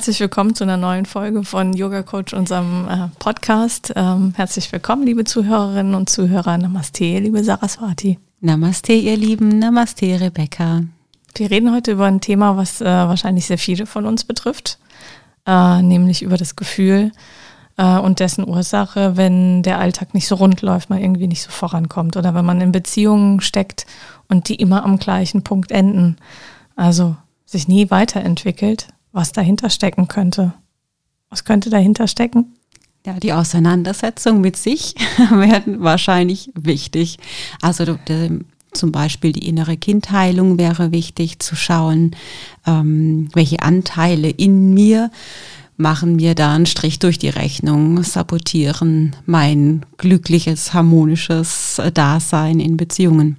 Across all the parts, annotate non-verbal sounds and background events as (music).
Herzlich willkommen zu einer neuen Folge von Yoga Coach, unserem äh, Podcast. Ähm, herzlich willkommen, liebe Zuhörerinnen und Zuhörer. Namaste, liebe Saraswati. Namaste, ihr Lieben. Namaste, Rebecca. Wir reden heute über ein Thema, was äh, wahrscheinlich sehr viele von uns betrifft, äh, nämlich über das Gefühl äh, und dessen Ursache, wenn der Alltag nicht so rund läuft, man irgendwie nicht so vorankommt oder wenn man in Beziehungen steckt und die immer am gleichen Punkt enden. Also sich nie weiterentwickelt was dahinter stecken könnte. Was könnte dahinter stecken? Ja, die Auseinandersetzung mit sich (laughs) werden wahrscheinlich wichtig. Also zum Beispiel die innere Kindheilung wäre wichtig zu schauen, ähm, welche Anteile in mir machen mir da einen Strich durch die Rechnung, sabotieren mein glückliches, harmonisches Dasein in Beziehungen.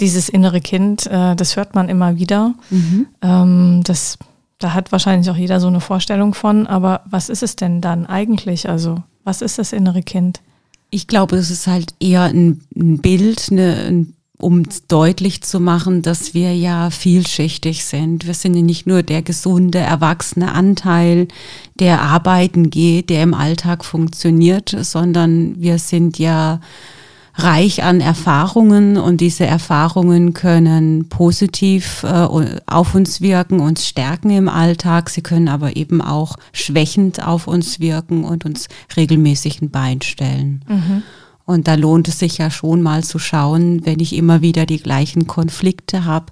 Dieses innere Kind, äh, das hört man immer wieder. Mhm. Ähm, das da hat wahrscheinlich auch jeder so eine Vorstellung von, aber was ist es denn dann eigentlich? Also, was ist das innere Kind? Ich glaube, es ist halt eher ein, ein Bild, eine, um deutlich zu machen, dass wir ja vielschichtig sind. Wir sind ja nicht nur der gesunde, erwachsene Anteil, der arbeiten geht, der im Alltag funktioniert, sondern wir sind ja reich an Erfahrungen und diese Erfahrungen können positiv äh, auf uns wirken, uns stärken im Alltag. Sie können aber eben auch schwächend auf uns wirken und uns regelmäßig ein Bein stellen. Mhm. Und da lohnt es sich ja schon mal zu schauen, wenn ich immer wieder die gleichen Konflikte habe,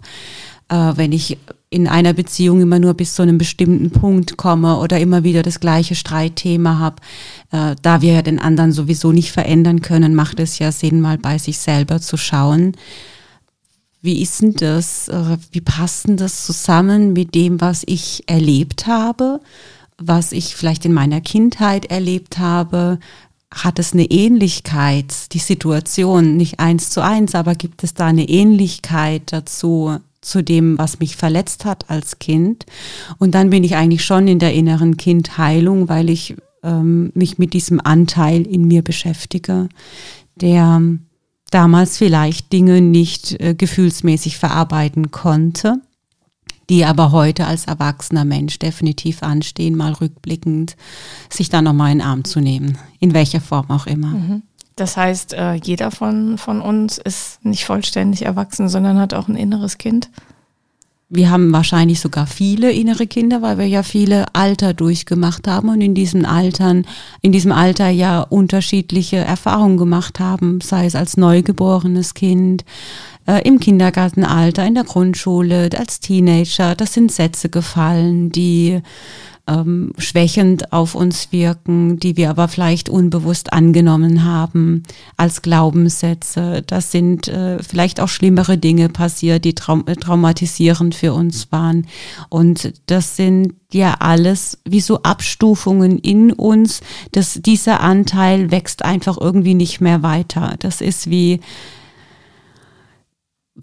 äh, wenn ich in einer Beziehung immer nur bis zu einem bestimmten Punkt komme oder immer wieder das gleiche Streitthema habe, äh, da wir ja den anderen sowieso nicht verändern können, macht es ja Sinn, mal bei sich selber zu schauen. Wie ist denn das? Äh, wie passt denn das zusammen mit dem, was ich erlebt habe, was ich vielleicht in meiner Kindheit erlebt habe? Hat es eine Ähnlichkeit, die Situation, nicht eins zu eins, aber gibt es da eine Ähnlichkeit dazu, zu dem, was mich verletzt hat als Kind. Und dann bin ich eigentlich schon in der inneren Kindheilung, weil ich ähm, mich mit diesem Anteil in mir beschäftige, der damals vielleicht Dinge nicht äh, gefühlsmäßig verarbeiten konnte, die aber heute als erwachsener Mensch definitiv anstehen, mal rückblickend, sich da nochmal in den Arm zu nehmen, in welcher Form auch immer. Mhm. Das heißt, äh, jeder von, von uns ist nicht vollständig erwachsen, sondern hat auch ein inneres Kind. Wir haben wahrscheinlich sogar viele innere Kinder, weil wir ja viele Alter durchgemacht haben und in diesen Altern, in diesem Alter ja unterschiedliche Erfahrungen gemacht haben, sei es als neugeborenes Kind, äh, im Kindergartenalter, in der Grundschule, als Teenager. Das sind Sätze gefallen, die ähm, schwächend auf uns wirken, die wir aber vielleicht unbewusst angenommen haben als Glaubenssätze. Das sind äh, vielleicht auch schlimmere Dinge passiert, die traum traumatisierend für uns waren. Und das sind ja alles wie so Abstufungen in uns. dass dieser Anteil wächst einfach irgendwie nicht mehr weiter. Das ist wie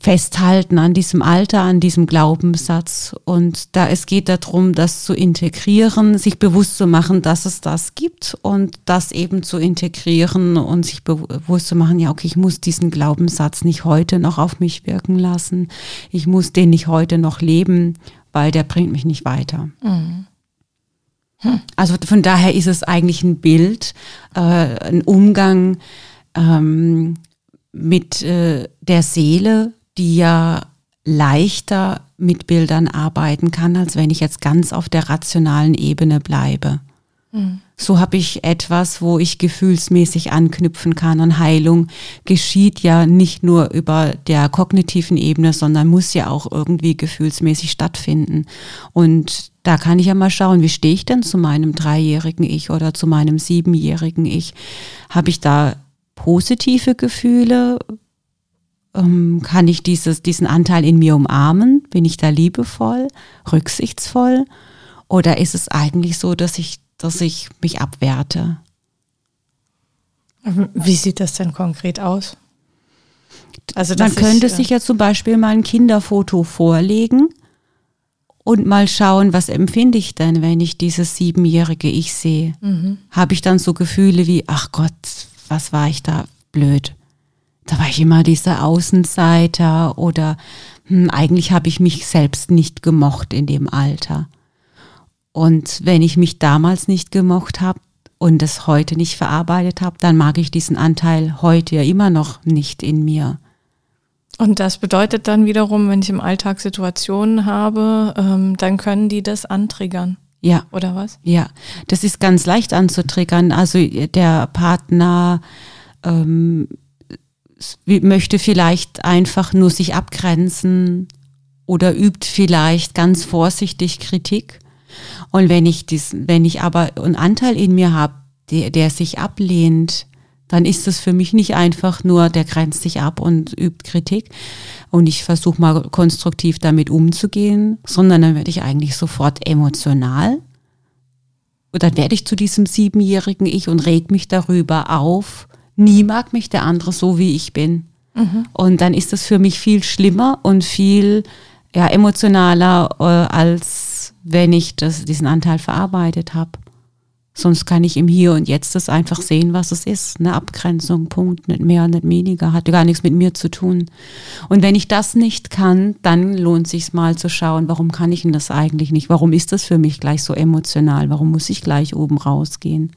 festhalten an diesem Alter, an diesem Glaubenssatz. Und da es geht darum, das zu integrieren, sich bewusst zu machen, dass es das gibt und das eben zu integrieren und sich bewusst zu machen, ja, okay, ich muss diesen Glaubenssatz nicht heute noch auf mich wirken lassen. Ich muss den nicht heute noch leben, weil der bringt mich nicht weiter. Mhm. Hm. Also von daher ist es eigentlich ein Bild, äh, ein Umgang ähm, mit äh, der Seele, die ja leichter mit Bildern arbeiten kann, als wenn ich jetzt ganz auf der rationalen Ebene bleibe. Mhm. So habe ich etwas, wo ich gefühlsmäßig anknüpfen kann. Und Heilung geschieht ja nicht nur über der kognitiven Ebene, sondern muss ja auch irgendwie gefühlsmäßig stattfinden. Und da kann ich ja mal schauen, wie stehe ich denn zu meinem dreijährigen Ich oder zu meinem siebenjährigen Ich? Habe ich da positive Gefühle? Ähm, kann ich dieses, diesen Anteil in mir umarmen? Bin ich da liebevoll, rücksichtsvoll? Oder ist es eigentlich so, dass ich dass ich mich abwerte. Wie sieht das denn konkret aus? Also Man könnte ich, sich ja zum Beispiel mal ein Kinderfoto vorlegen und mal schauen, was empfinde ich denn, wenn ich dieses siebenjährige Ich sehe. Mhm. Habe ich dann so Gefühle wie, ach Gott, was war ich da blöd? Da war ich immer dieser Außenseiter oder hm, eigentlich habe ich mich selbst nicht gemocht in dem Alter. Und wenn ich mich damals nicht gemocht habe und es heute nicht verarbeitet habe, dann mag ich diesen Anteil heute ja immer noch nicht in mir. Und das bedeutet dann wiederum, wenn ich im Alltag Situationen habe, ähm, dann können die das antriggern. Ja. Oder was? Ja, das ist ganz leicht anzutriggern. Also der Partner ähm, möchte vielleicht einfach nur sich abgrenzen oder übt vielleicht ganz vorsichtig Kritik und wenn ich dies, wenn ich aber einen Anteil in mir habe, der, der sich ablehnt, dann ist es für mich nicht einfach nur, der grenzt sich ab und übt Kritik und ich versuche mal konstruktiv damit umzugehen, sondern dann werde ich eigentlich sofort emotional. Und dann werde ich zu diesem siebenjährigen Ich und reg mich darüber auf. Nie mag mich der andere so, wie ich bin. Mhm. Und dann ist das für mich viel schlimmer und viel ja, emotionaler äh, als wenn ich das, diesen Anteil verarbeitet habe. Sonst kann ich im Hier und Jetzt das einfach sehen, was es ist. Eine Abgrenzung, Punkt, nicht mehr, nicht weniger, hat gar nichts mit mir zu tun. Und wenn ich das nicht kann, dann lohnt sich mal zu schauen, warum kann ich denn das eigentlich nicht? Warum ist das für mich gleich so emotional? Warum muss ich gleich oben rausgehen?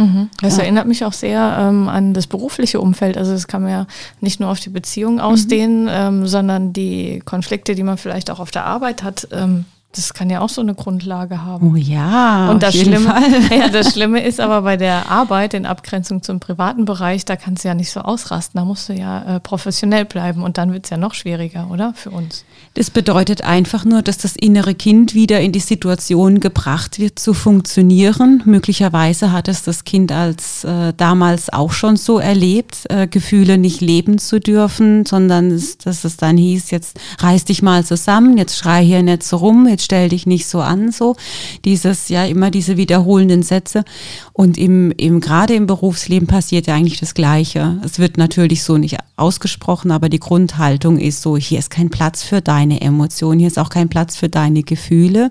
Mhm. Das ja. erinnert mich auch sehr ähm, an das berufliche Umfeld. Also das kann man ja nicht nur auf die Beziehung ausdehnen, mhm. ähm, sondern die Konflikte, die man vielleicht auch auf der Arbeit hat, ähm, das kann ja auch so eine Grundlage haben. Oh ja. Und das Schlimme, (laughs) ja, das Schlimme ist aber bei der Arbeit in Abgrenzung zum privaten Bereich, da kannst du ja nicht so ausrasten. Da musst du ja äh, professionell bleiben und dann wird es ja noch schwieriger, oder? Für uns. Das bedeutet einfach nur, dass das innere Kind wieder in die Situation gebracht wird zu funktionieren. Möglicherweise hat es das Kind als äh, damals auch schon so erlebt, äh, Gefühle nicht leben zu dürfen, sondern dass es dann hieß, jetzt reiß dich mal zusammen, jetzt schrei hier nicht so rum, jetzt stell dich nicht so an, so dieses ja immer diese wiederholenden Sätze. Und im, im gerade im Berufsleben passiert ja eigentlich das Gleiche. Es wird natürlich so nicht ausgesprochen, aber die Grundhaltung ist so: Hier ist kein Platz für deine Emotionen, hier ist auch kein Platz für deine Gefühle.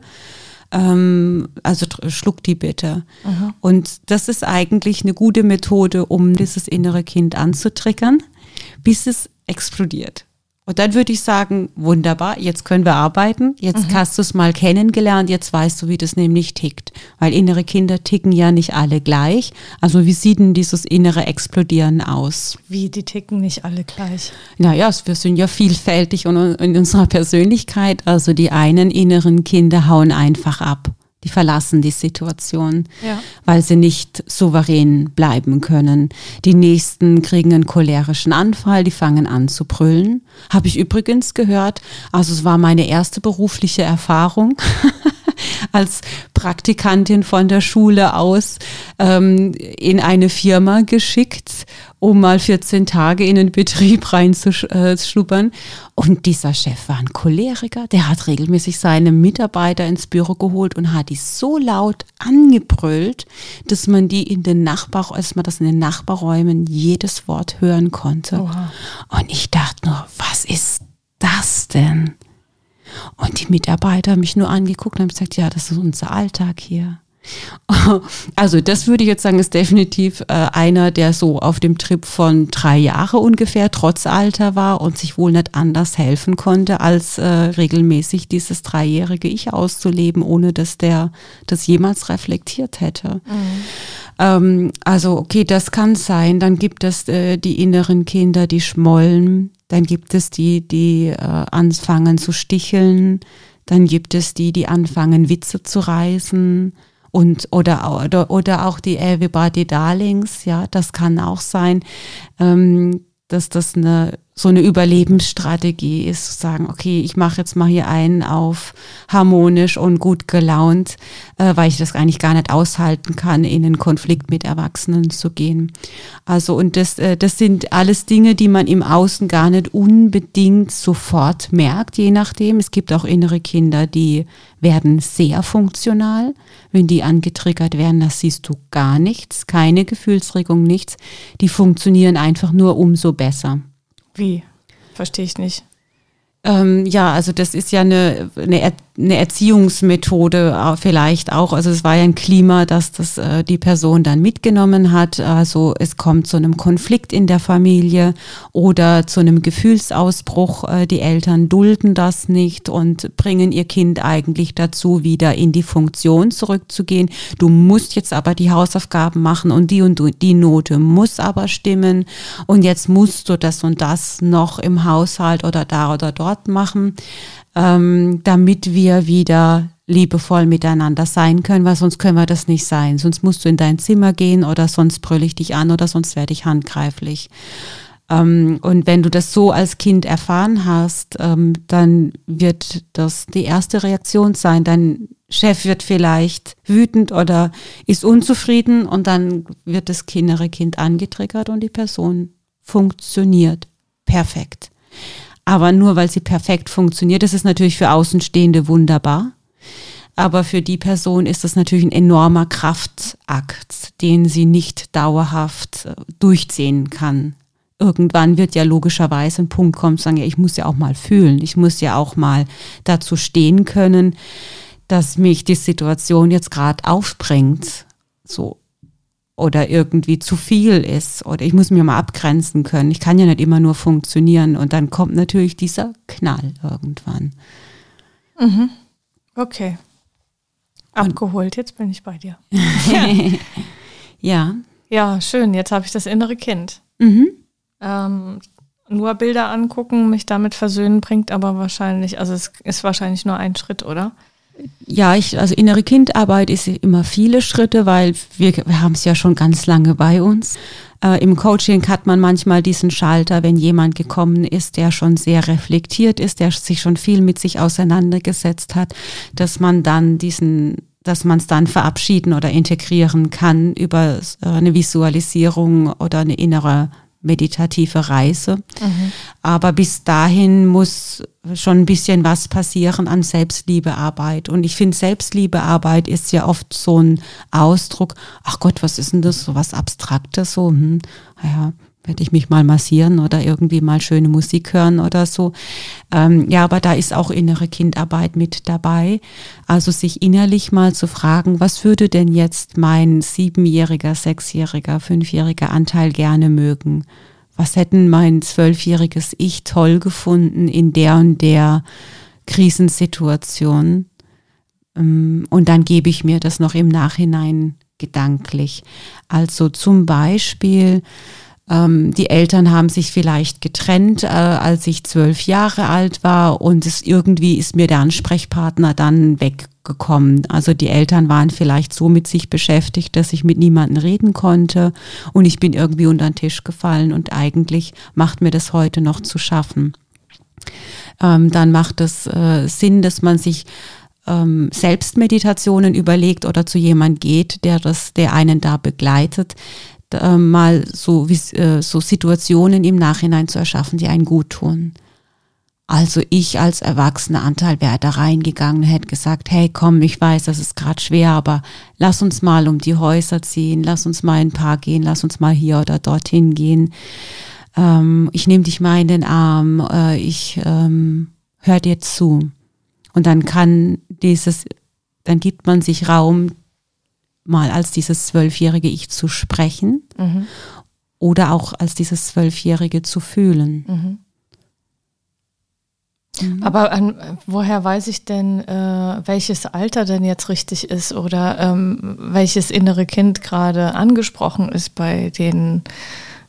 Ähm, also schluck die bitte. Aha. Und das ist eigentlich eine gute Methode, um dieses innere Kind anzutriggern, bis es explodiert. Und dann würde ich sagen, wunderbar, jetzt können wir arbeiten, jetzt mhm. hast du es mal kennengelernt, jetzt weißt du, wie das nämlich tickt. Weil innere Kinder ticken ja nicht alle gleich. Also wie sieht denn dieses innere Explodieren aus? Wie, die ticken nicht alle gleich? Naja, wir sind ja vielfältig in unserer Persönlichkeit. Also die einen inneren Kinder hauen einfach ab. Die verlassen die Situation, ja. weil sie nicht souverän bleiben können. Die nächsten kriegen einen cholerischen Anfall, die fangen an zu brüllen. Habe ich übrigens gehört. Also es war meine erste berufliche Erfahrung. (laughs) als Praktikantin von der Schule aus ähm, in eine Firma geschickt, um mal 14 Tage in den Betrieb reinzuschnuppern. Und dieser Chef war ein Choleriker, der hat regelmäßig seine Mitarbeiter ins Büro geholt und hat die so laut angebrüllt, dass man die in den Nachbar, als man das in den Nachbarräumen jedes Wort hören konnte. Oha. Und ich dachte nur, was ist das denn? Und die Mitarbeiter haben mich nur angeguckt und haben gesagt, ja, das ist unser Alltag hier. (laughs) Also das würde ich jetzt sagen, ist definitiv äh, einer, der so auf dem Trip von drei Jahre ungefähr trotz Alter war und sich wohl nicht anders helfen konnte, als äh, regelmäßig dieses dreijährige Ich auszuleben, ohne dass der das jemals reflektiert hätte. Mhm. Ähm, also okay, das kann sein. Dann gibt es äh, die inneren Kinder, die schmollen. Dann gibt es die, die äh, anfangen zu sticheln. Dann gibt es die, die anfangen Witze zu reißen Und, oder, oder, oder auch die Everybody Darlings, ja, das kann auch sein, ähm, dass das eine so eine Überlebensstrategie ist, zu sagen, okay, ich mache jetzt mal hier einen auf harmonisch und gut gelaunt, äh, weil ich das eigentlich gar nicht aushalten kann, in einen Konflikt mit Erwachsenen zu gehen. Also und das, äh, das sind alles Dinge, die man im Außen gar nicht unbedingt sofort merkt, je nachdem. Es gibt auch innere Kinder, die werden sehr funktional. Wenn die angetriggert werden, das siehst du gar nichts, keine Gefühlsregung, nichts. Die funktionieren einfach nur umso besser. Wie? Verstehe ich nicht. Ähm, ja, also das ist ja eine, eine, eine Erziehungsmethode vielleicht auch. Also es war ja ein Klima, dass das äh, die Person dann mitgenommen hat. Also es kommt zu einem Konflikt in der Familie oder zu einem Gefühlsausbruch. Äh, die Eltern dulden das nicht und bringen ihr Kind eigentlich dazu, wieder in die Funktion zurückzugehen. Du musst jetzt aber die Hausaufgaben machen und die und die Note muss aber stimmen und jetzt musst du das und das noch im Haushalt oder da oder dort Ort machen, ähm, damit wir wieder liebevoll miteinander sein können, weil sonst können wir das nicht sein. Sonst musst du in dein Zimmer gehen oder sonst brülle ich dich an oder sonst werde ich handgreiflich. Ähm, und wenn du das so als Kind erfahren hast, ähm, dann wird das die erste Reaktion sein. Dein Chef wird vielleicht wütend oder ist unzufrieden und dann wird das innere Kind angetriggert und die Person funktioniert perfekt. Aber nur weil sie perfekt funktioniert, das ist natürlich für Außenstehende wunderbar. Aber für die Person ist das natürlich ein enormer Kraftakt, den sie nicht dauerhaft äh, durchziehen kann. Irgendwann wird ja logischerweise ein Punkt kommen, sagen, ja, ich muss ja auch mal fühlen, ich muss ja auch mal dazu stehen können, dass mich die Situation jetzt gerade aufbringt. So, oder irgendwie zu viel ist oder ich muss mir mal abgrenzen können. Ich kann ja nicht immer nur funktionieren und dann kommt natürlich dieser Knall irgendwann. Mhm. Okay. Abgeholt, jetzt bin ich bei dir. (laughs) ja. Ja, schön. Jetzt habe ich das innere Kind. Mhm. Ähm, nur Bilder angucken, mich damit versöhnen, bringt aber wahrscheinlich, also es ist wahrscheinlich nur ein Schritt, oder? Ja, ich, also innere Kindarbeit ist immer viele Schritte, weil wir, wir haben es ja schon ganz lange bei uns. Äh, Im Coaching hat man manchmal diesen Schalter, wenn jemand gekommen ist, der schon sehr reflektiert ist, der sich schon viel mit sich auseinandergesetzt hat, dass man dann diesen dass man es dann verabschieden oder integrieren kann über äh, eine Visualisierung oder eine innere meditative Reise. Mhm. Aber bis dahin muss schon ein bisschen was passieren an Selbstliebearbeit. Und ich finde, Selbstliebearbeit ist ja oft so ein Ausdruck, ach Gott, was ist denn das, so was Abstraktes, so, hm, ja, werde ich mich mal massieren oder irgendwie mal schöne Musik hören oder so. Ähm, ja, aber da ist auch innere Kindarbeit mit dabei. Also sich innerlich mal zu fragen, was würde denn jetzt mein siebenjähriger, sechsjähriger, fünfjähriger Anteil gerne mögen? Was hätten mein zwölfjähriges Ich toll gefunden in der und der Krisensituation? Ähm, und dann gebe ich mir das noch im Nachhinein gedanklich. Also zum Beispiel, ähm, die Eltern haben sich vielleicht getrennt, äh, als ich zwölf Jahre alt war und es irgendwie ist mir der Ansprechpartner dann weggekommen. Also die Eltern waren vielleicht so mit sich beschäftigt, dass ich mit niemandem reden konnte und ich bin irgendwie unter den Tisch gefallen und eigentlich macht mir das heute noch zu schaffen. Ähm, dann macht es äh, Sinn, dass man sich ähm, Selbstmeditationen überlegt oder zu jemand geht, der das, der einen da begleitet, äh, mal so, äh, so Situationen im Nachhinein zu erschaffen, die einen gut tun. Also ich als erwachsener Anteil wäre da reingegangen hätte gesagt, hey komm, ich weiß, das ist gerade schwer, aber lass uns mal um die Häuser ziehen, lass uns mal in ein Park gehen, lass uns mal hier oder dorthin gehen. Ähm, ich nehme dich mal in den Arm, äh, ich ähm, höre dir zu. Und dann kann dieses, dann gibt man sich Raum, mal als dieses zwölfjährige Ich zu sprechen mhm. oder auch als dieses zwölfjährige zu fühlen. Mhm. Mhm. Aber an, woher weiß ich denn, äh, welches Alter denn jetzt richtig ist oder ähm, welches innere Kind gerade angesprochen ist bei den,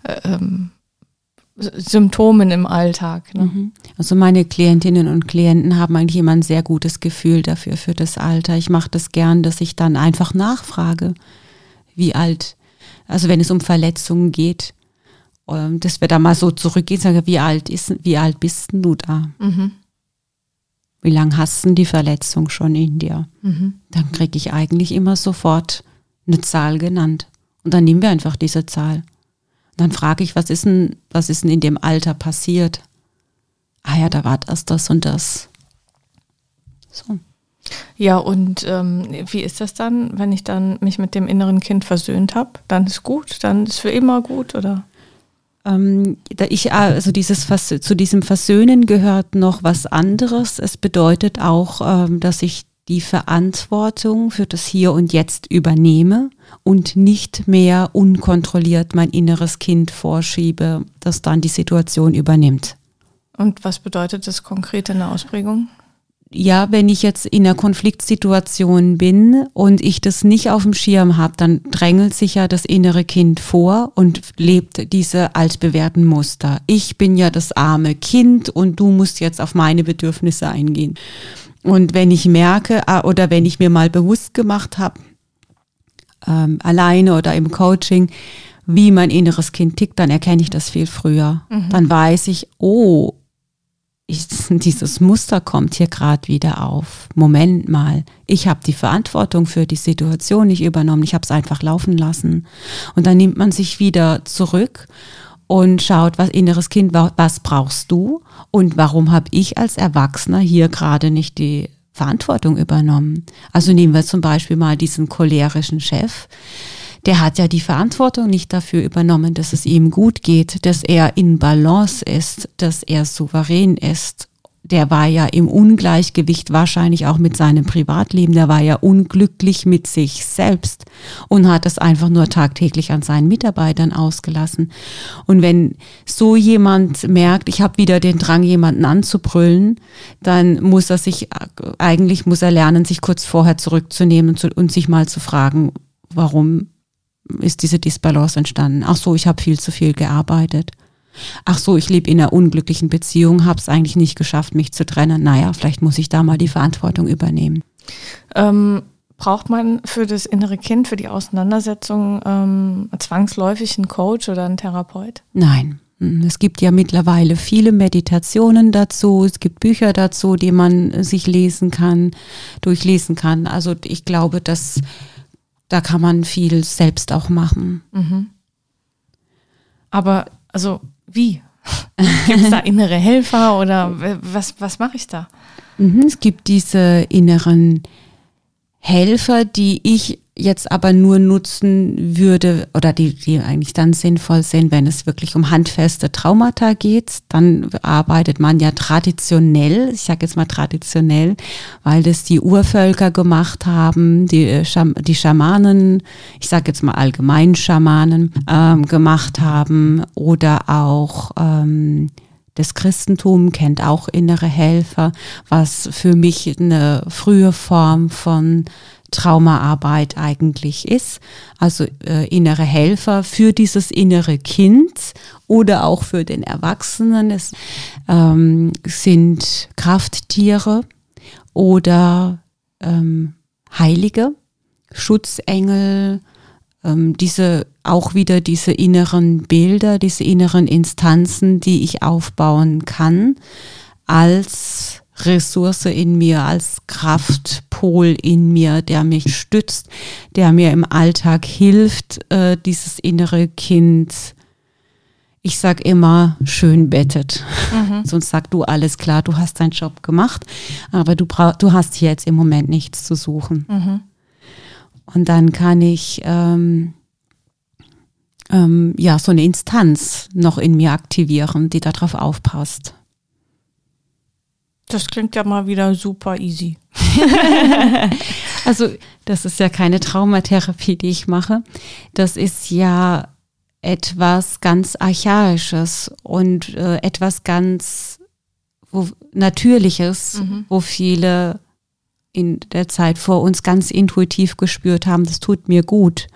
äh, ähm, Symptomen im Alltag. Ne? Mhm. Also meine Klientinnen und Klienten haben eigentlich immer ein sehr gutes Gefühl dafür, für das Alter. Ich mache das gern, dass ich dann einfach nachfrage, wie alt, also wenn es um Verletzungen geht, ähm, dass wir da mal so zurückgehen, sagen, wie alt ist, wie alt bist du da? Mhm. Wie lange hast du die Verletzung schon in dir? Mhm. Dann kriege ich eigentlich immer sofort eine Zahl genannt. Und dann nehmen wir einfach diese Zahl. Dann frage ich, was ist denn, was ist denn in dem Alter passiert? Ah ja, da war das, das und das. So. Ja, und ähm, wie ist das dann, wenn ich dann mich mit dem inneren Kind versöhnt habe? Dann ist gut, dann ist für immer gut, oder? Ähm, ich, also dieses zu diesem Versöhnen gehört noch was anderes. Es bedeutet auch, ähm, dass ich die Verantwortung für das Hier und Jetzt übernehme und nicht mehr unkontrolliert mein inneres Kind vorschiebe, das dann die Situation übernimmt. Und was bedeutet das konkret in der Ausprägung? ja, wenn ich jetzt in einer Konfliktsituation bin und ich das nicht auf dem Schirm habe, dann drängelt sich ja das innere Kind vor und lebt diese altbewährten Muster. Ich bin ja das arme Kind und du musst jetzt auf meine Bedürfnisse eingehen. Und wenn ich merke ah, oder wenn ich mir mal bewusst gemacht habe, ähm, alleine oder im Coaching, wie mein inneres Kind tickt, dann erkenne ich das viel früher. Mhm. Dann weiß ich, oh, ich, (laughs) dieses Muster kommt hier gerade wieder auf. Moment mal, ich habe die Verantwortung für die Situation nicht übernommen, ich habe es einfach laufen lassen. Und dann nimmt man sich wieder zurück und schaut, was inneres Kind, was brauchst du und warum habe ich als Erwachsener hier gerade nicht die Verantwortung übernommen. Also nehmen wir zum Beispiel mal diesen cholerischen Chef der hat ja die Verantwortung nicht dafür übernommen, dass es ihm gut geht, dass er in Balance ist, dass er souverän ist. Der war ja im Ungleichgewicht wahrscheinlich auch mit seinem Privatleben. Der war ja unglücklich mit sich selbst und hat es einfach nur tagtäglich an seinen Mitarbeitern ausgelassen. Und wenn so jemand merkt, ich habe wieder den Drang, jemanden anzubrüllen, dann muss er sich, eigentlich muss er lernen, sich kurz vorher zurückzunehmen und sich mal zu fragen, warum ist diese Disbalance entstanden. Ach so, ich habe viel zu viel gearbeitet. Ach so, ich lebe in einer unglücklichen Beziehung, habe es eigentlich nicht geschafft, mich zu trennen. Naja, vielleicht muss ich da mal die Verantwortung übernehmen. Ähm, braucht man für das innere Kind, für die Auseinandersetzung ähm, zwangsläufig einen Coach oder einen Therapeut? Nein. Hm, es gibt ja mittlerweile viele Meditationen dazu, es gibt Bücher dazu, die man sich lesen kann, durchlesen kann. Also ich glaube, dass da kann man viel selbst auch machen. Mhm. Aber also wie? (laughs) Gibt es da innere Helfer oder was, was mache ich da? Mhm, es gibt diese inneren Helfer, die ich jetzt aber nur nutzen würde oder die, die eigentlich dann sinnvoll sind, wenn es wirklich um handfeste Traumata geht, dann arbeitet man ja traditionell, ich sage jetzt mal traditionell, weil das die Urvölker gemacht haben, die, äh, die Schamanen, ich sage jetzt mal allgemein Schamanen ähm, gemacht haben oder auch ähm, das Christentum kennt auch innere Helfer, was für mich eine frühe Form von Traumaarbeit eigentlich ist. Also äh, innere Helfer für dieses innere Kind oder auch für den Erwachsenen. Es ähm, sind Krafttiere oder ähm, Heilige, Schutzengel, ähm, diese auch wieder diese inneren Bilder, diese inneren Instanzen, die ich aufbauen kann als Ressource in mir, als Kraftpol in mir, der mich stützt, der mir im Alltag hilft, äh, dieses innere Kind, ich sag immer, schön bettet. Mhm. Sonst sag du alles klar, du hast deinen Job gemacht, aber du, brauch, du hast hier jetzt im Moment nichts zu suchen. Mhm. Und dann kann ich ähm, ähm, ja so eine Instanz noch in mir aktivieren, die darauf aufpasst. Das klingt ja mal wieder super easy. (laughs) also, das ist ja keine Traumatherapie, die ich mache. Das ist ja etwas ganz Archaisches und äh, etwas ganz wo, Natürliches, mhm. wo viele in der Zeit vor uns ganz intuitiv gespürt haben, das tut mir gut.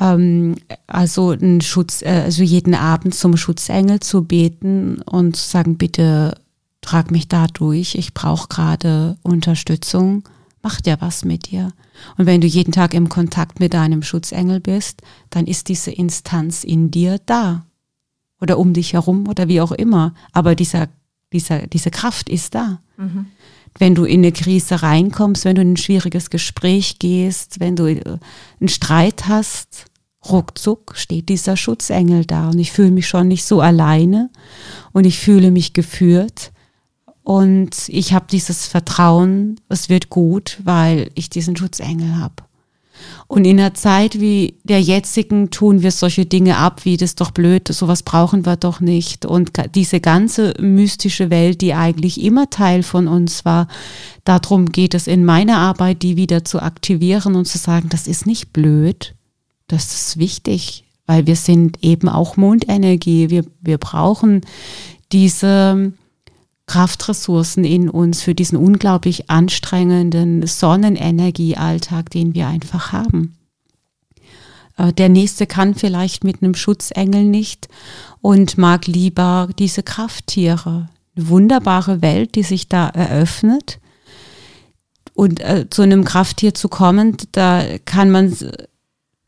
ähm, also einen Schutz, äh, also jeden Abend zum Schutzengel zu beten und zu sagen, bitte trag mich da durch, ich brauche gerade Unterstützung, macht ja was mit dir. Und wenn du jeden Tag im Kontakt mit deinem Schutzengel bist, dann ist diese Instanz in dir da. Oder um dich herum oder wie auch immer. Aber dieser, dieser, diese Kraft ist da. Mhm. Wenn du in eine Krise reinkommst, wenn du in ein schwieriges Gespräch gehst, wenn du äh, einen Streit hast, ruckzuck steht dieser Schutzengel da und ich fühle mich schon nicht so alleine und ich fühle mich geführt und ich habe dieses Vertrauen, es wird gut, weil ich diesen Schutzengel habe. Und in einer Zeit wie der jetzigen tun wir solche Dinge ab, wie das doch blöd, sowas brauchen wir doch nicht. Und diese ganze mystische Welt, die eigentlich immer Teil von uns war, darum geht es in meiner Arbeit, die wieder zu aktivieren und zu sagen, das ist nicht blöd, das ist wichtig, weil wir sind eben auch Mondenergie. Wir, wir brauchen diese Kraftressourcen in uns für diesen unglaublich anstrengenden Sonnenenergiealltag, den wir einfach haben. Äh, der nächste kann vielleicht mit einem Schutzengel nicht und mag lieber diese Krafttiere. Eine wunderbare Welt, die sich da eröffnet. Und äh, zu einem Krafttier zu kommen, da kann man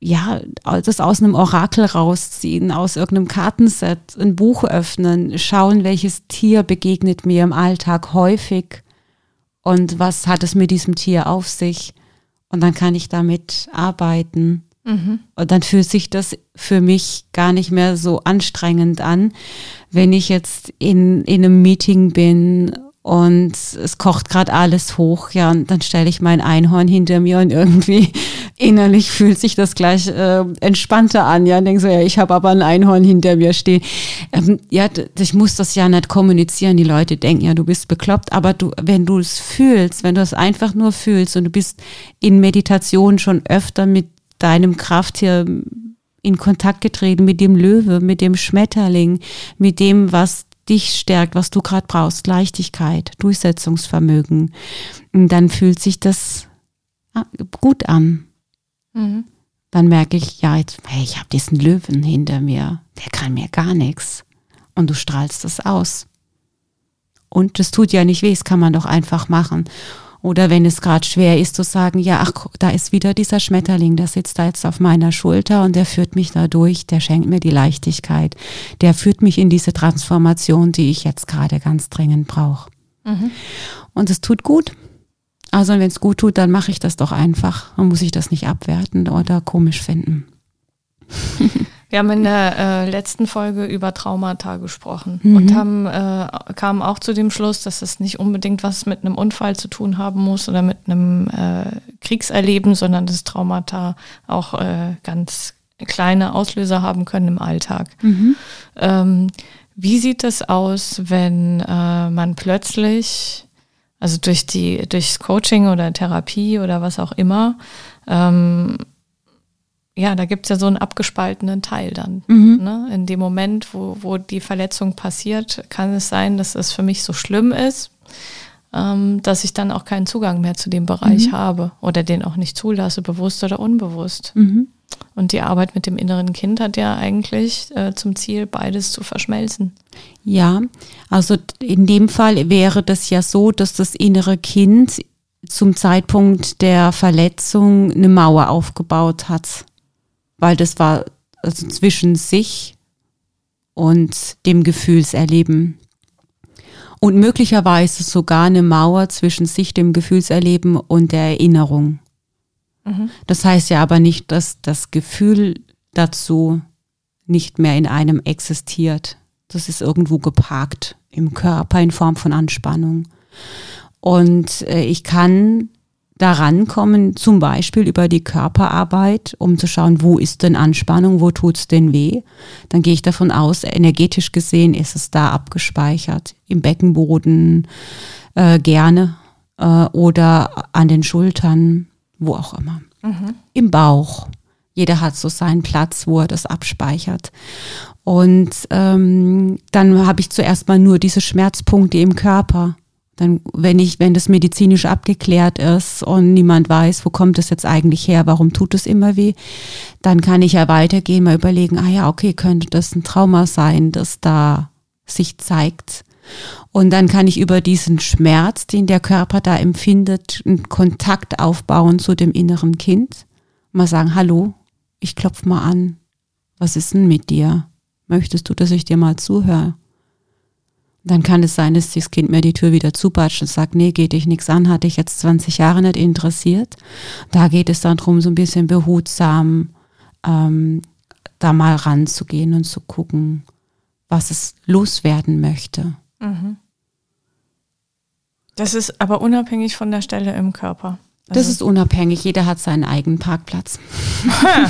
ja, das aus einem Orakel rausziehen, aus irgendeinem Kartenset, ein Buch öffnen, schauen, welches Tier begegnet mir im Alltag häufig und was hat es mit diesem Tier auf sich. Und dann kann ich damit arbeiten. Mhm. Und dann fühlt sich das für mich gar nicht mehr so anstrengend an, wenn ich jetzt in, in einem Meeting bin und es kocht gerade alles hoch, ja, und dann stelle ich mein Einhorn hinter mir und irgendwie innerlich fühlt sich das gleich äh, entspannter an, ja, denke so, ja, ich habe aber ein Einhorn hinter mir stehen. Ähm, ja, ich muss das ja nicht kommunizieren, die Leute denken ja, du bist bekloppt, aber du, wenn du es fühlst, wenn du es einfach nur fühlst und du bist in Meditation schon öfter mit deinem Krafttier in Kontakt getreten, mit dem Löwe, mit dem Schmetterling, mit dem, was dich stärkt, was du gerade brauchst, Leichtigkeit, Durchsetzungsvermögen, dann fühlt sich das ah, gut an. Mhm. Dann merke ich, ja, jetzt, hey, ich habe diesen Löwen hinter mir, der kann mir gar nichts. Und du strahlst das aus. Und das tut ja nicht weh, das kann man doch einfach machen. Oder wenn es gerade schwer ist zu sagen, ja, ach, da ist wieder dieser Schmetterling, der sitzt da jetzt auf meiner Schulter und der führt mich da durch, der schenkt mir die Leichtigkeit, der führt mich in diese Transformation, die ich jetzt gerade ganz dringend brauche. Mhm. Und es tut gut. Also wenn es gut tut, dann mache ich das doch einfach. Dann muss ich das nicht abwerten oder komisch finden. (laughs) Wir haben in der äh, letzten Folge über Traumata gesprochen mhm. und haben äh, kamen auch zu dem Schluss, dass es nicht unbedingt was mit einem Unfall zu tun haben muss oder mit einem äh, Kriegserleben, sondern dass Traumata auch äh, ganz kleine Auslöser haben können im Alltag. Mhm. Ähm, wie sieht es aus, wenn äh, man plötzlich, also durch die durchs Coaching oder Therapie oder was auch immer, ähm, ja, da gibt's ja so einen abgespaltenen Teil dann. Mhm. Ne? In dem Moment, wo, wo die Verletzung passiert, kann es sein, dass es für mich so schlimm ist, ähm, dass ich dann auch keinen Zugang mehr zu dem Bereich mhm. habe oder den auch nicht zulasse, bewusst oder unbewusst. Mhm. Und die Arbeit mit dem inneren Kind hat ja eigentlich äh, zum Ziel, beides zu verschmelzen. Ja, also in dem Fall wäre das ja so, dass das innere Kind zum Zeitpunkt der Verletzung eine Mauer aufgebaut hat weil das war also zwischen sich und dem Gefühlserleben. Und möglicherweise sogar eine Mauer zwischen sich, dem Gefühlserleben und der Erinnerung. Mhm. Das heißt ja aber nicht, dass das Gefühl dazu nicht mehr in einem existiert. Das ist irgendwo geparkt im Körper in Form von Anspannung. Und äh, ich kann daran kommen, zum Beispiel über die Körperarbeit, um zu schauen, wo ist denn Anspannung, wo tut's denn weh. Dann gehe ich davon aus, energetisch gesehen ist es da abgespeichert, im Beckenboden äh, gerne äh, oder an den Schultern, wo auch immer. Mhm. Im Bauch. Jeder hat so seinen Platz, wo er das abspeichert. Und ähm, dann habe ich zuerst mal nur diese Schmerzpunkte im Körper Dann, wenn ich, wenn das medizinisch abgeklärt ist und niemand weiß, wo kommt es jetzt eigentlich her, warum tut es immer weh, dann kann ich ja weitergehen, mal überlegen, ah ja, okay, könnte das ein Trauma sein, das da sich zeigt. Und dann kann ich über diesen Schmerz, den der Körper da empfindet, einen Kontakt aufbauen zu dem inneren Kind. Mal sagen, hallo, ich klopfe mal an. Was ist denn mit dir? Möchtest du, dass ich dir mal zuhöre? Dann kann es sein, dass das Kind mir die Tür wieder zupatscht und sagt, nee, geht dich nichts an, hat dich jetzt 20 Jahre nicht interessiert. Da geht es dann darum, so ein bisschen behutsam ähm, da mal ranzugehen und zu gucken, was es loswerden möchte. Mhm. Das ist aber unabhängig von der Stelle im Körper. Also das ist unabhängig. Jeder hat seinen eigenen Parkplatz.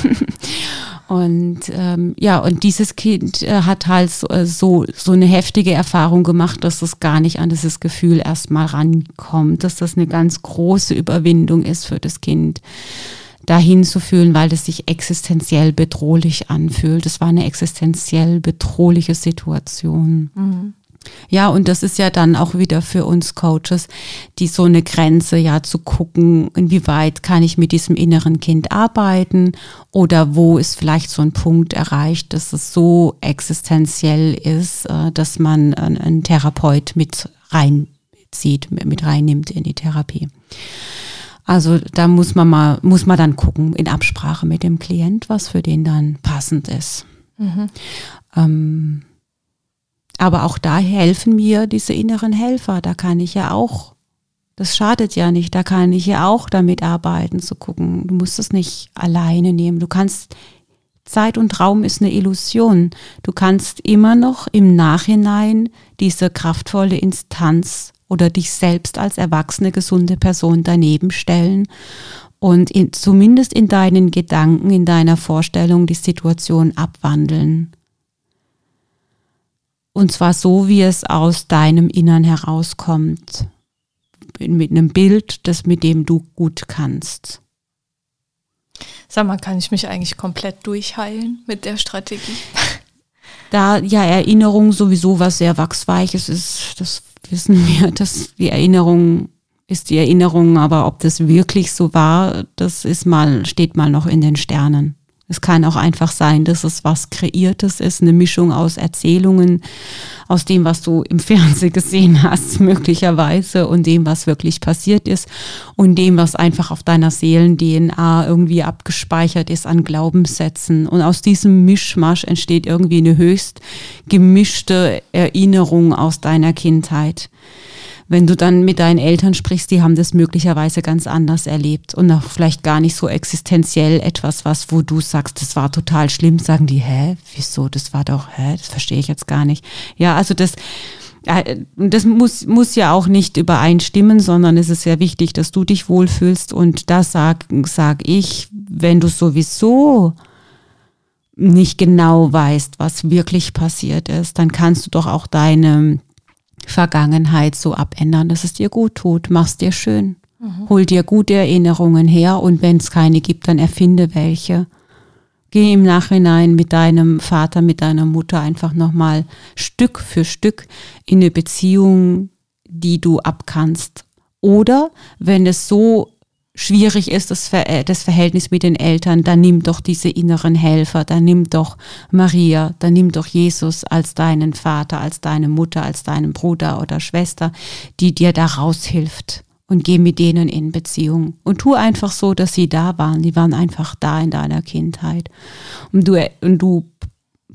(laughs) und ähm, ja, und dieses Kind äh, hat halt so, äh, so, so eine heftige Erfahrung gemacht, dass es gar nicht an dieses Gefühl erstmal rankommt, dass das eine ganz große Überwindung ist für das Kind dahin zu fühlen, weil es sich existenziell bedrohlich anfühlt. Es war eine existenziell bedrohliche Situation. Mhm. Ja, und das ist ja dann auch wieder für uns Coaches, die so eine Grenze ja zu gucken, inwieweit kann ich mit diesem inneren Kind arbeiten oder wo ist vielleicht so ein Punkt erreicht, dass es so existenziell ist, äh, dass man einen Therapeut mit reinzieht, mit reinnimmt in die Therapie. Also da muss man mal, muss man dann gucken in Absprache mit dem Klient, was für den dann passend ist. Mhm. Ähm, aber auch da helfen mir diese inneren Helfer. Da kann ich ja auch, das schadet ja nicht, da kann ich ja auch damit arbeiten, zu gucken. Du musst es nicht alleine nehmen. Du kannst, Zeit und Raum ist eine Illusion. Du kannst immer noch im Nachhinein diese kraftvolle Instanz oder dich selbst als erwachsene, gesunde Person daneben stellen und in, zumindest in deinen Gedanken, in deiner Vorstellung die Situation abwandeln. Und zwar so, wie es aus deinem Innern herauskommt. Mit einem Bild, das mit dem du gut kannst. Sag mal, kann ich mich eigentlich komplett durchheilen mit der Strategie? (laughs) Da ja Erinnerung sowieso was sehr wachsweiches ist, das wissen wir, dass die Erinnerung ist die Erinnerung, aber ob das wirklich so war, das ist mal, steht mal noch in den Sternen. Es kann auch einfach sein, dass es was Kreiertes ist, eine Mischung aus Erzählungen, aus dem, was du im (laughs) Fernsehen gesehen hast, möglicherweise, und dem, was wirklich passiert ist, und dem, was einfach auf deiner Seelen-DNA irgendwie abgespeichert ist an Glaubenssätzen. Und aus diesem Mischmasch entsteht irgendwie eine höchst gemischte Erinnerung aus deiner Kindheit wenn du dann mit deinen Eltern sprichst, die haben das möglicherweise ganz anders erlebt und auch vielleicht gar nicht so existenziell etwas, was, wo du sagst, das war total schlimm, sagen die, hä, wieso, das war doch, hä, das verstehe ich jetzt gar nicht. Ja, also das, äh, das muss, muss ja auch nicht übereinstimmen, sondern es ist sehr wichtig, dass du dich wohlfühlst und da sag, sag ich, wenn du sowieso nicht genau weißt, was wirklich passiert ist, dann kannst du doch auch deine Vergangenheit so abändern, dass es dir gut tut. Mach's dir schön. Mhm. Hol dir gute Erinnerungen her und wenn es keine gibt, dann erfinde welche. Geh im Nachhinein mit deinem Vater, mit deiner Mutter einfach nochmal Stück für Stück in eine Beziehung, die du abkannst. Oder wenn es so schwierig ist, das, Ver äh, das Verhältnis mit den Eltern, dann nimm doch diese inneren Helfer, dann nimm doch Maria, dann nimm doch Jesus als deinen Vater, als deine Mutter, als deinen Bruder oder Schwester, die dir da raushilft und geh mit denen in Beziehung und tu einfach so, dass sie da waren. Die waren einfach da in deiner Kindheit. Und du, und du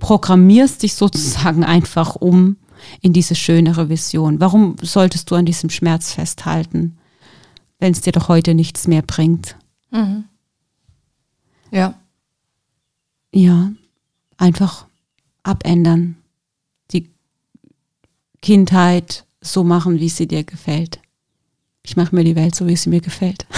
programmierst dich sozusagen einfach um in diese schönere Vision. Warum solltest du an diesem Schmerz festhalten? Wenn es dir doch heute nichts mehr bringt. Mhm. Ja. Ja, einfach abändern. Die Kindheit so machen, wie sie dir gefällt. Ich mache mir die Welt so, wie sie mir gefällt. (laughs)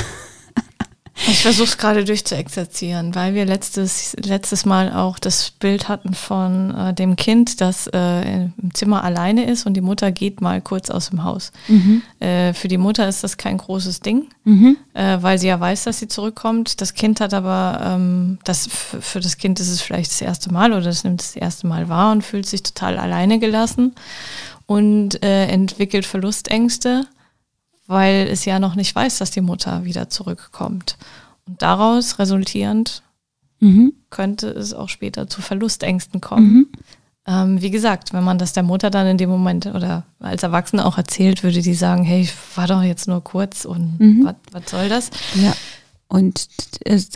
Ich versuche es gerade durchzuexerzieren, weil wir letztes, letztes Mal auch das Bild hatten von äh, dem Kind, das äh, im Zimmer alleine ist und die Mutter geht mal kurz aus dem Haus. Mhm. Äh, für die Mutter ist das kein großes Ding, mhm. Äh, weil sie ja weiß, dass sie zurückkommt. Das Kind hat aber, ähm, das, für das Kind ist es vielleicht das erste Mal oder es nimmt das erste Mal wahr und fühlt sich total alleine gelassen und äh, entwickelt Verlustängste weil es ja noch nicht weiß, dass die Mutter wieder zurückkommt. Und daraus resultierend mhm. könnte es auch später zu Verlustängsten kommen. Mhm. Ähm, wie gesagt, wenn man das der Mutter dann in dem Moment oder als Erwachsene auch erzählt, würde die sagen, hey, ich war doch jetzt nur kurz und mhm. was soll das? Ja. Und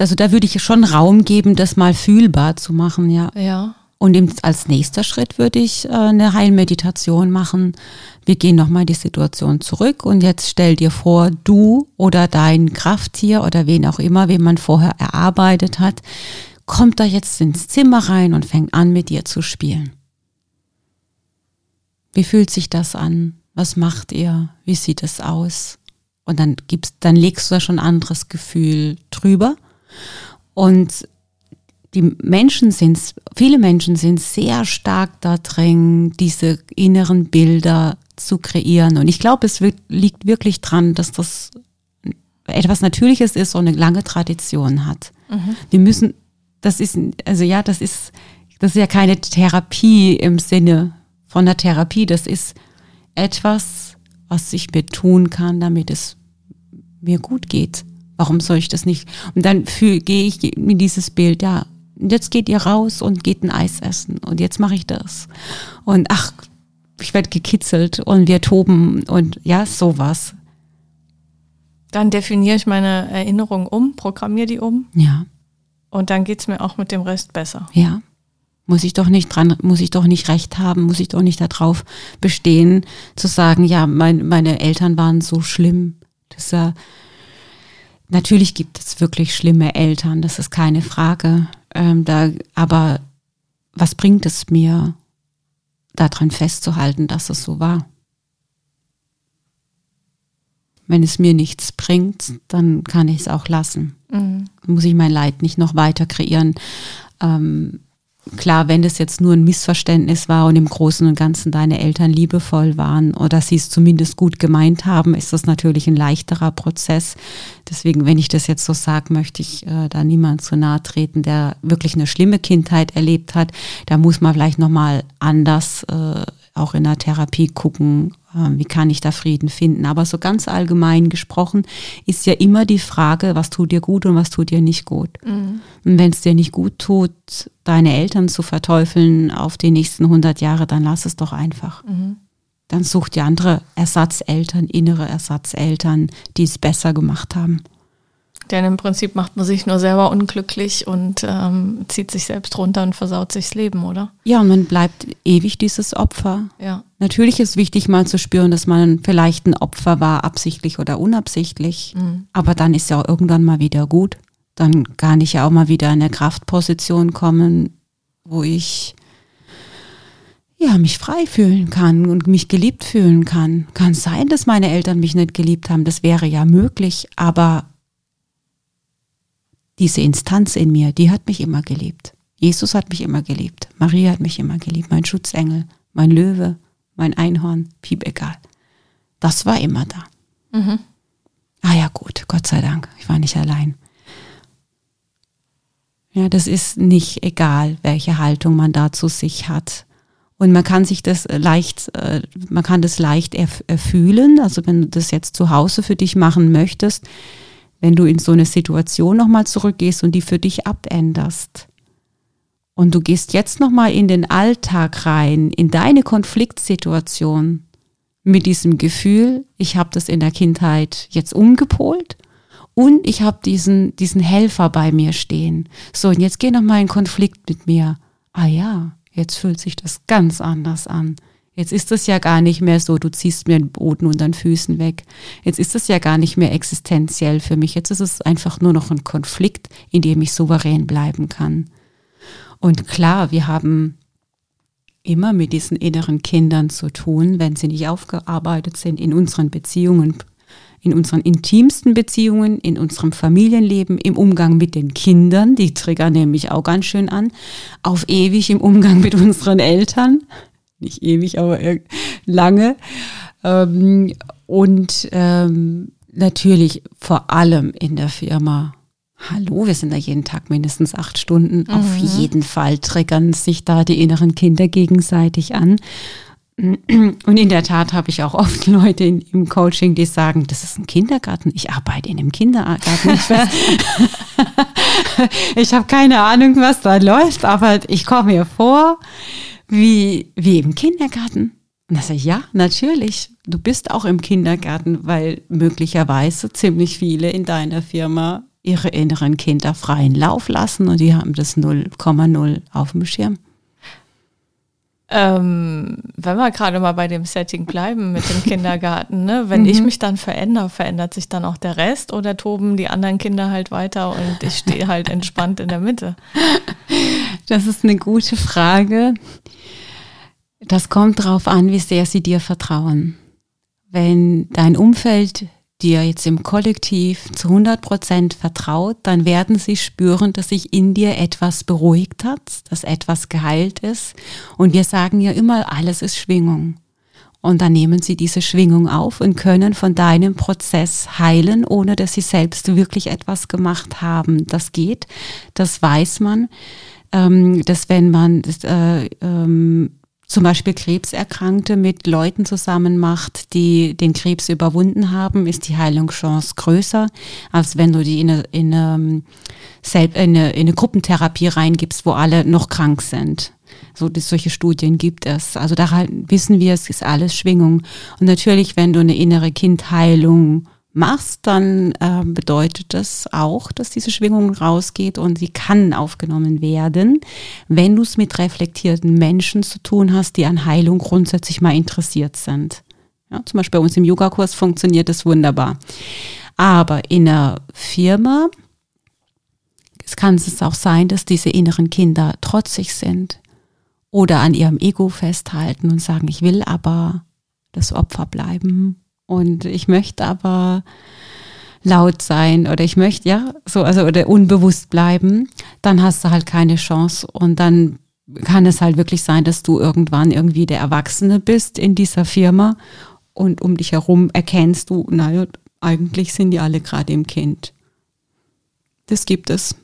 also da würde ich schon Raum geben, das mal fühlbar zu machen, ja. Ja. Und als nächster Schritt würde ich äh, eine Heilmeditation machen. Wir gehen nochmal die Situation zurück und jetzt stell dir vor, du oder dein Krafttier oder wen auch immer, wen man vorher erarbeitet hat, kommt da jetzt ins Zimmer rein und fängt an mit dir zu spielen. Wie fühlt sich das an? Was macht ihr? Wie sieht es aus? Und dann gibst, dann legst du da schon ein anderes Gefühl drüber. Und die Menschen sind, viele Menschen sind sehr stark da drin, diese inneren Bilder zu kreieren. Und ich glaube, es wird, liegt wirklich dran, dass das etwas Natürliches ist und eine lange Tradition hat. Mhm. Wir müssen, das ist, also ja, das ist, das ist ja keine Therapie im Sinne von der Therapie. Das ist etwas, was ich mir tun kann, damit es mir gut geht. Warum soll ich das nicht? Und dann gehe ich in dieses Bild, ja, jetzt geht ihr raus und geht ein Eis essen und jetzt mache ich das. Und ach, ich werde gekitzelt und wir toben und ja, sowas. Dann definiere ich meine Erinnerung um, programmiere die um. Ja. Und dann geht es mir auch mit dem Rest besser. Ja. Muss ich doch nicht dran, muss ich doch nicht recht haben, muss ich doch nicht darauf bestehen, zu sagen, ja, mein, meine Eltern waren so schlimm. Das ja, natürlich gibt es wirklich schlimme Eltern, das ist keine Frage. Ähm, da, aber was bringt es mir, daran festzuhalten, dass es so war? Wenn es mir nichts bringt, dann kann ich es auch lassen. Mhm. Muss ich mein Leid nicht noch weiter kreieren. Ähm, klar, wenn das jetzt nur ein Missverständnis war und im Großen und Ganzen deine Eltern liebevoll waren oder sie es zumindest gut gemeint haben, ist das natürlich ein leichterer Prozess. Deswegen, wenn ich das jetzt so sage, möchte ich äh, da niemand zu nahe treten, der wirklich eine schlimme Kindheit erlebt hat. Da muss man vielleicht nochmal anders äh, auch in der Therapie gucken, wie kann ich da Frieden finden. Aber so ganz allgemein gesprochen ist ja immer die Frage, was tut dir gut und was tut dir nicht gut. Mhm. Und wenn es dir nicht gut tut, deine Eltern zu verteufeln auf die nächsten 100 Jahre, dann lass es doch einfach. Mhm. Dann such dir andere Ersatzeltern, innere Ersatzeltern, die es besser gemacht haben. Denn im Prinzip macht man sich nur selber unglücklich und ähm, zieht sich selbst runter und versaut sich das Leben, oder? Ja, und man bleibt ewig dieses Opfer. Ja. Natürlich ist wichtig, mal zu spüren, dass man vielleicht ein Opfer war, absichtlich oder unabsichtlich. Mhm. Aber dann ist ja auch irgendwann mal wieder gut. Dann kann ich ja auch mal wieder in eine Kraftposition kommen, wo ich ja, mich frei fühlen kann und mich geliebt fühlen kann. Kann sein, dass meine Eltern mich nicht geliebt haben, das wäre ja möglich, aber diese Instanz in mir, die hat mich immer geliebt. Jesus hat mich immer geliebt. Maria hat mich immer geliebt. Mein Schutzengel, mein Löwe, mein Einhorn, piep egal. Das war immer da. Mhm. Ah ja, gut, Gott sei Dank, ich war nicht allein. Ja, das ist nicht egal, welche Haltung man da zu sich hat. Und man kann sich das leicht, äh, man kann das leicht erfühlen. Also wenn du das jetzt zu Hause für dich machen möchtest, wenn du in so eine Situation nochmal zurückgehst und die für dich abänderst. Und du gehst jetzt nochmal in den Alltag rein, in deine Konfliktsituation mit diesem Gefühl, ich habe das in der Kindheit jetzt umgepolt und ich habe diesen, diesen Helfer bei mir stehen. So, und jetzt geh nochmal in Konflikt mit mir. Ah ja, jetzt fühlt sich das ganz anders an. Jetzt ist es ja gar nicht mehr so, du ziehst mir den Boden unter den Füßen weg. Jetzt ist es ja gar nicht mehr existenziell für mich. Jetzt ist es einfach nur noch ein Konflikt, in dem ich souverän bleiben kann. Und klar, wir haben immer mit diesen inneren Kindern zu tun, wenn sie nicht aufgearbeitet sind in unseren Beziehungen, in unseren intimsten Beziehungen, in unserem Familienleben, im Umgang mit den Kindern, die triggern nämlich auch ganz schön an, auf ewig im Umgang mit unseren Eltern, nicht ewig, aber lange. Ähm, und ähm, natürlich vor allem in der Firma. Hallo, wir sind da jeden Tag mindestens acht Stunden. Mhm. Auf jeden Fall triggern sich da die inneren Kinder gegenseitig an. Und in der Tat habe ich auch oft Leute in, im Coaching, die sagen, das ist ein Kindergarten. Ich arbeite in einem Kindergarten. Ich, (laughs) ich habe keine Ahnung, was da läuft, aber ich komme mir vor wie, wie im Kindergarten. Und da sage ich, ja, natürlich. Du bist auch im Kindergarten, weil möglicherweise ziemlich viele in deiner Firma ihre inneren Kinder freien Lauf lassen und die haben das 0,0 auf dem Schirm. Ähm, wenn wir gerade mal bei dem Setting bleiben mit dem (laughs) Kindergarten, ne? wenn mhm. ich mich dann verändere, verändert sich dann auch der Rest oder toben die anderen Kinder halt weiter und ich stehe halt (laughs) entspannt in der Mitte? Das ist eine gute Frage. Das kommt darauf an, wie sehr sie dir vertrauen. Wenn dein Umfeld dir jetzt im Kollektiv zu 100 Prozent vertraut, dann werden sie spüren, dass sich in dir etwas beruhigt hat, dass etwas geheilt ist. Und wir sagen ja immer, alles ist Schwingung. Und dann nehmen sie diese Schwingung auf und können von deinem Prozess heilen, ohne dass sie selbst wirklich etwas gemacht haben. Das geht, das weiß man, ähm, dass wenn man äh, ähm, zum Beispiel Krebserkrankte mit Leuten zusammen macht, die den Krebs überwunden haben, ist die Heilungschance größer, als wenn du die in eine, in eine, in eine, in eine Gruppentherapie reingibst, wo alle noch krank sind. So, das, solche Studien gibt es. Also da wissen wir, es ist alles Schwingung. Und natürlich, wenn du eine innere Kindheilung machst, dann äh, bedeutet das auch, dass diese Schwingung rausgeht und sie kann aufgenommen werden, wenn du es mit reflektierten Menschen zu tun hast, die an Heilung grundsätzlich mal interessiert sind. Ja, zum Beispiel bei uns im Yogakurs funktioniert das wunderbar. Aber in einer Firma es kann es auch sein, dass diese inneren Kinder trotzig sind oder an ihrem Ego festhalten und sagen, ich will aber das Opfer bleiben und ich möchte aber laut sein oder ich möchte, ja, so, also oder unbewusst bleiben, dann hast du halt keine Chance und dann kann es halt wirklich sein, dass du irgendwann irgendwie der Erwachsene bist in dieser Firma und um dich herum erkennst du, naja, eigentlich sind die alle gerade im Kind. Das gibt es.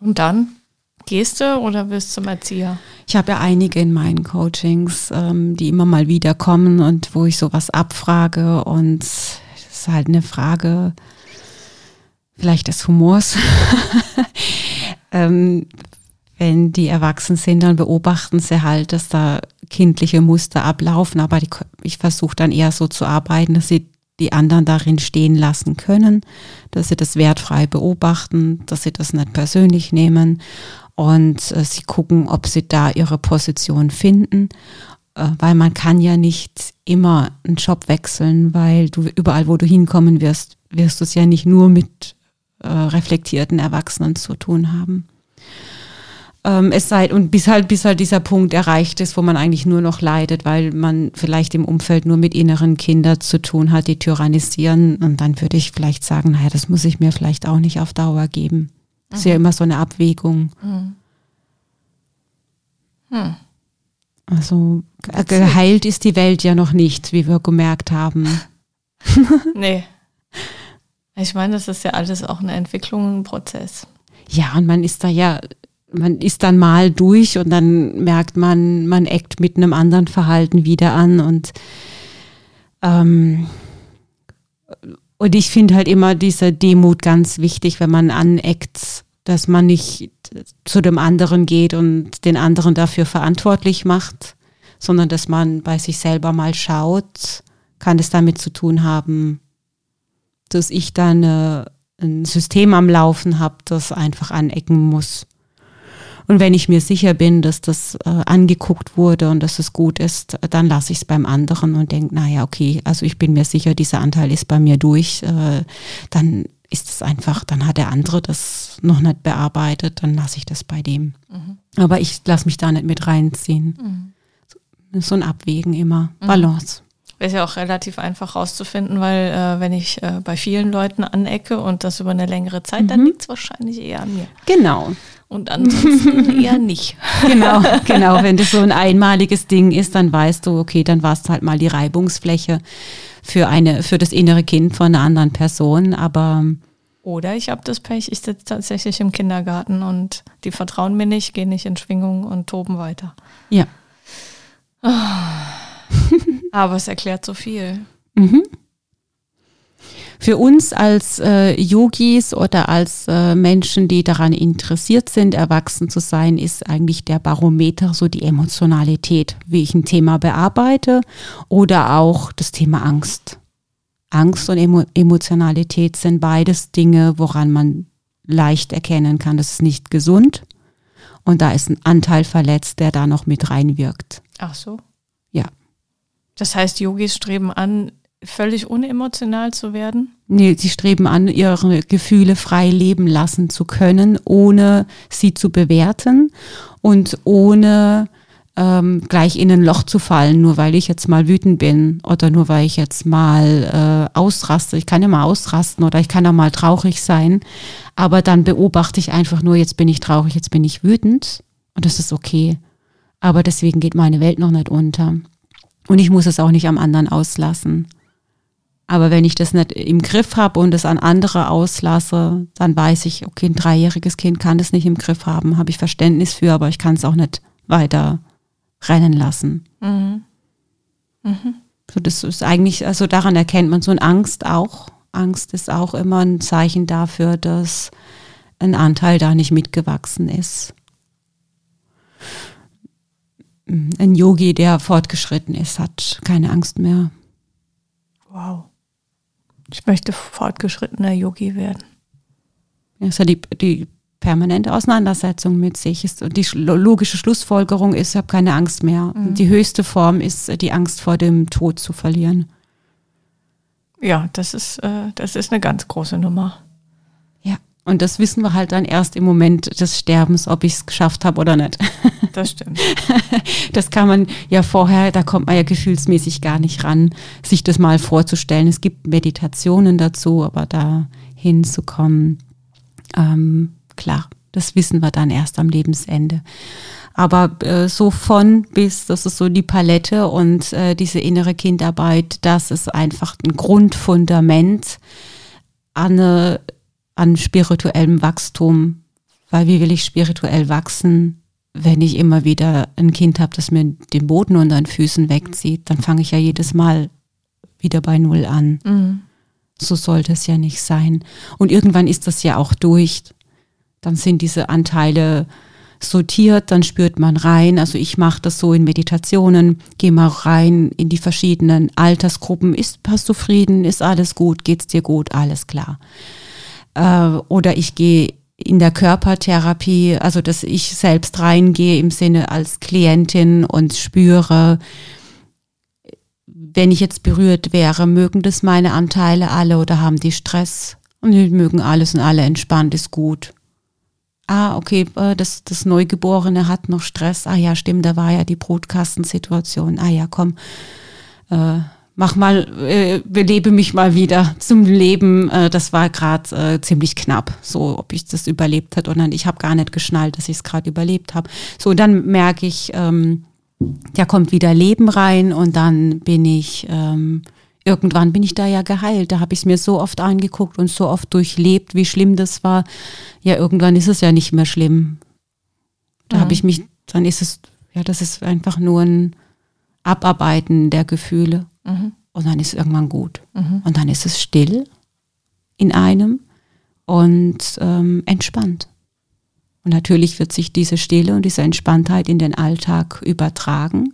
Und dann? Gehst du oder wirst du zum Erzieher? Ich habe ja einige in meinen Coachings, ähm, die immer mal wieder kommen und wo ich sowas abfrage und es ist halt eine Frage vielleicht des Humors. (laughs) ähm, wenn die erwachsen sind, dann beobachten sie halt, dass da kindliche Muster ablaufen, aber die, ich versuche dann eher so zu arbeiten, dass sie die anderen darin stehen lassen können, dass sie das wertfrei beobachten, dass sie das nicht persönlich nehmen und äh, sie gucken, ob sie da ihre Position finden, äh, weil man kann ja nicht immer einen Job wechseln, weil du überall, wo du hinkommen wirst, wirst du es ja nicht nur mit äh, reflektierten Erwachsenen zu tun haben. Ähm, es sei, und bis halt, bis halt dieser Punkt erreicht ist, wo man eigentlich nur noch leidet, weil man vielleicht im Umfeld nur mit inneren Kindern zu tun hat, die tyrannisieren. Und dann würde ich vielleicht sagen, naja, das muss ich mir vielleicht auch nicht auf Dauer geben. Das ist ja mhm. immer so eine Abwägung. Mhm. Hm. Also geheilt ist die Welt ja noch nicht, wie wir gemerkt haben. (laughs) nee. Ich meine, das ist ja alles auch eine Entwicklung, ein Prozess. Ja, und man ist da ja, man ist dann mal durch und dann merkt man, man eckt mit einem anderen Verhalten wieder an und ähm, und ich finde halt immer diese Demut ganz wichtig, wenn man aneckt, dass man nicht zu dem anderen geht und den anderen dafür verantwortlich macht, sondern dass man bei sich selber mal schaut, kann es damit zu tun haben, dass ich dann ein System am Laufen habe, das einfach anecken muss. Und wenn ich mir sicher bin, dass das äh, angeguckt wurde und dass es gut ist, dann lasse ich es beim anderen und denke, naja, okay, also ich bin mir sicher, dieser Anteil ist bei mir durch. Äh, dann ist es einfach, dann hat der andere das noch nicht bearbeitet, dann lasse ich das bei dem. Mhm. Aber ich lasse mich da nicht mit reinziehen. Mhm. So ein Abwägen immer. Mhm. Balance. Ist ja auch relativ einfach rauszufinden, weil äh, wenn ich äh, bei vielen Leuten anecke und das über eine längere Zeit, mhm. dann liegt es wahrscheinlich eher an mir. Genau. Und ansonsten (laughs) eher nicht. Genau, genau. Wenn das so ein einmaliges Ding ist, dann weißt du, okay, dann war es halt mal die Reibungsfläche für eine, für das innere Kind von einer anderen Person. Aber oder ich habe das Pech, ich sitze tatsächlich im Kindergarten und die vertrauen mir nicht, gehen nicht in Schwingung und toben weiter. Ja. Oh. (laughs) Aber es erklärt so viel. Mhm. Für uns als äh, Yogis oder als äh, Menschen, die daran interessiert sind, erwachsen zu sein, ist eigentlich der Barometer so die Emotionalität, wie ich ein Thema bearbeite oder auch das Thema Angst. Angst und Emo Emotionalität sind beides Dinge, woran man leicht erkennen kann, das ist nicht gesund und da ist ein Anteil verletzt, der da noch mit reinwirkt. Ach so. Ja. Das heißt, Yogis streben an, völlig unemotional zu werden? Nee, sie streben an, ihre Gefühle frei leben lassen zu können, ohne sie zu bewerten und ohne ähm, gleich in ein Loch zu fallen, nur weil ich jetzt mal wütend bin oder nur weil ich jetzt mal äh, ausraste. Ich kann ja mal ausrasten oder ich kann auch mal traurig sein, aber dann beobachte ich einfach nur, jetzt bin ich traurig, jetzt bin ich wütend und das ist okay. Aber deswegen geht meine Welt noch nicht unter. Und ich muss es auch nicht am anderen auslassen. Aber wenn ich das nicht im Griff habe und es an andere auslasse, dann weiß ich, okay, ein dreijähriges Kind kann das nicht im Griff haben, habe ich Verständnis für, aber ich kann es auch nicht weiter rennen lassen. Mhm. Mhm. So, das ist eigentlich, also daran erkennt man so eine Angst auch. Angst ist auch immer ein Zeichen dafür, dass ein Anteil da nicht mitgewachsen ist. Ein Yogi, der fortgeschritten ist, hat keine Angst mehr. Wow. Ich möchte fortgeschrittener Yogi werden. Das ist ja die, die permanente Auseinandersetzung mit sich. Ist, und die logische Schlussfolgerung ist, ich habe keine Angst mehr. Mhm. Die höchste Form ist die Angst vor dem Tod zu verlieren. Ja, das ist, äh, das ist eine ganz große Nummer. Und das wissen wir halt dann erst im Moment des Sterbens, ob ich es geschafft habe oder nicht. (laughs) Das stimmt. (laughs) Das kann man ja vorher, da kommt man ja gefühlsmäßig gar nicht ran, sich das mal vorzustellen. Es gibt Meditationen dazu, aber da hinzukommen, ähm, klar, das wissen wir dann erst am Lebensende. Aber äh, so von bis, das ist so die Palette und äh, diese innere Kindarbeit, das ist einfach ein Grundfundament an, äh, an spirituellem Wachstum. Weil wie will ich spirituell wachsen, wenn ich immer wieder ein Kind habe, das mir den Boden unter den Füßen wegzieht, dann fange ich ja jedes Mal wieder bei Null an. Mhm. So sollte es ja nicht sein. Und irgendwann ist das ja auch durch. Dann sind diese Anteile sortiert, dann spürt man rein. Also ich mache das so in Meditationen, gehe mal rein in die verschiedenen Altersgruppen. Ist, hast du Frieden? Ist alles gut? Geht's dir gut? Alles klar. Äh, oder ich gehe in der Körpertherapie, also dass ich selbst reingehe im Sinne als Klientin und spüre, wenn ich jetzt berührt wäre, mögen das meine Anteile alle oder haben die Stress? Und die mögen alles und alle entspannt, ist gut. Ah, okay, äh, das, das Neugeborene hat noch Stress. Ah ja, stimmt, da war ja die Brotkastensituation. Ah ja, komm, äh, mach mal, äh, belebe mich mal wieder zum Leben. Äh, das war gerade äh, ziemlich knapp, so ob ich das überlebt hat oder nicht. Ich habe gar nicht geschnallt, dass ich es gerade überlebt habe. So, und dann merke ich, ähm, da kommt wieder Leben rein und dann bin ich, ähm, irgendwann bin ich da ja geheilt. Da habe ich es mir so oft angeguckt und so oft durchlebt, wie schlimm das war. Ja, irgendwann ist es ja nicht mehr schlimm. Da mhm. habe ich mich, dann ist es, ja, das ist einfach nur ein Abarbeiten der Gefühle. Mhm. Und dann ist es irgendwann gut. Mhm. Und dann ist es still in einem und ähm, entspannt. Und natürlich wird sich diese Stille und diese Entspanntheit in den Alltag übertragen.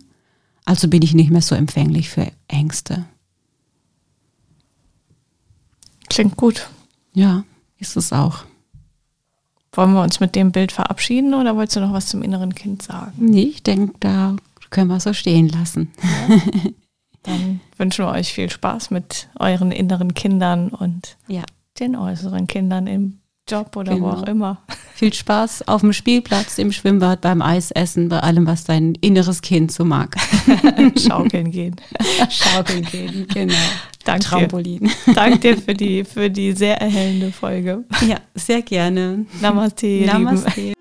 Also bin ich nicht mehr so empfänglich für Ängste. Klingt gut. Ja, ist es auch. Wollen wir uns mit dem Bild verabschieden oder wolltest du noch was zum inneren Kind sagen? Nee, ich denke, da können wir so stehen lassen. Ja. (laughs) Dann wünschen wir euch viel Spaß mit euren inneren Kindern und ja. den äußeren Kindern im Job oder genau. wo auch immer. Viel Spaß auf dem Spielplatz, im Schwimmbad, beim Eisessen, bei allem, was dein inneres Kind so mag. (laughs) Schaukeln gehen. (laughs) Schaukeln gehen, genau. Danke Trampolin. Dir. Danke dir für die, für die sehr erhellende Folge. Ja, sehr gerne. Namaste. Namaste.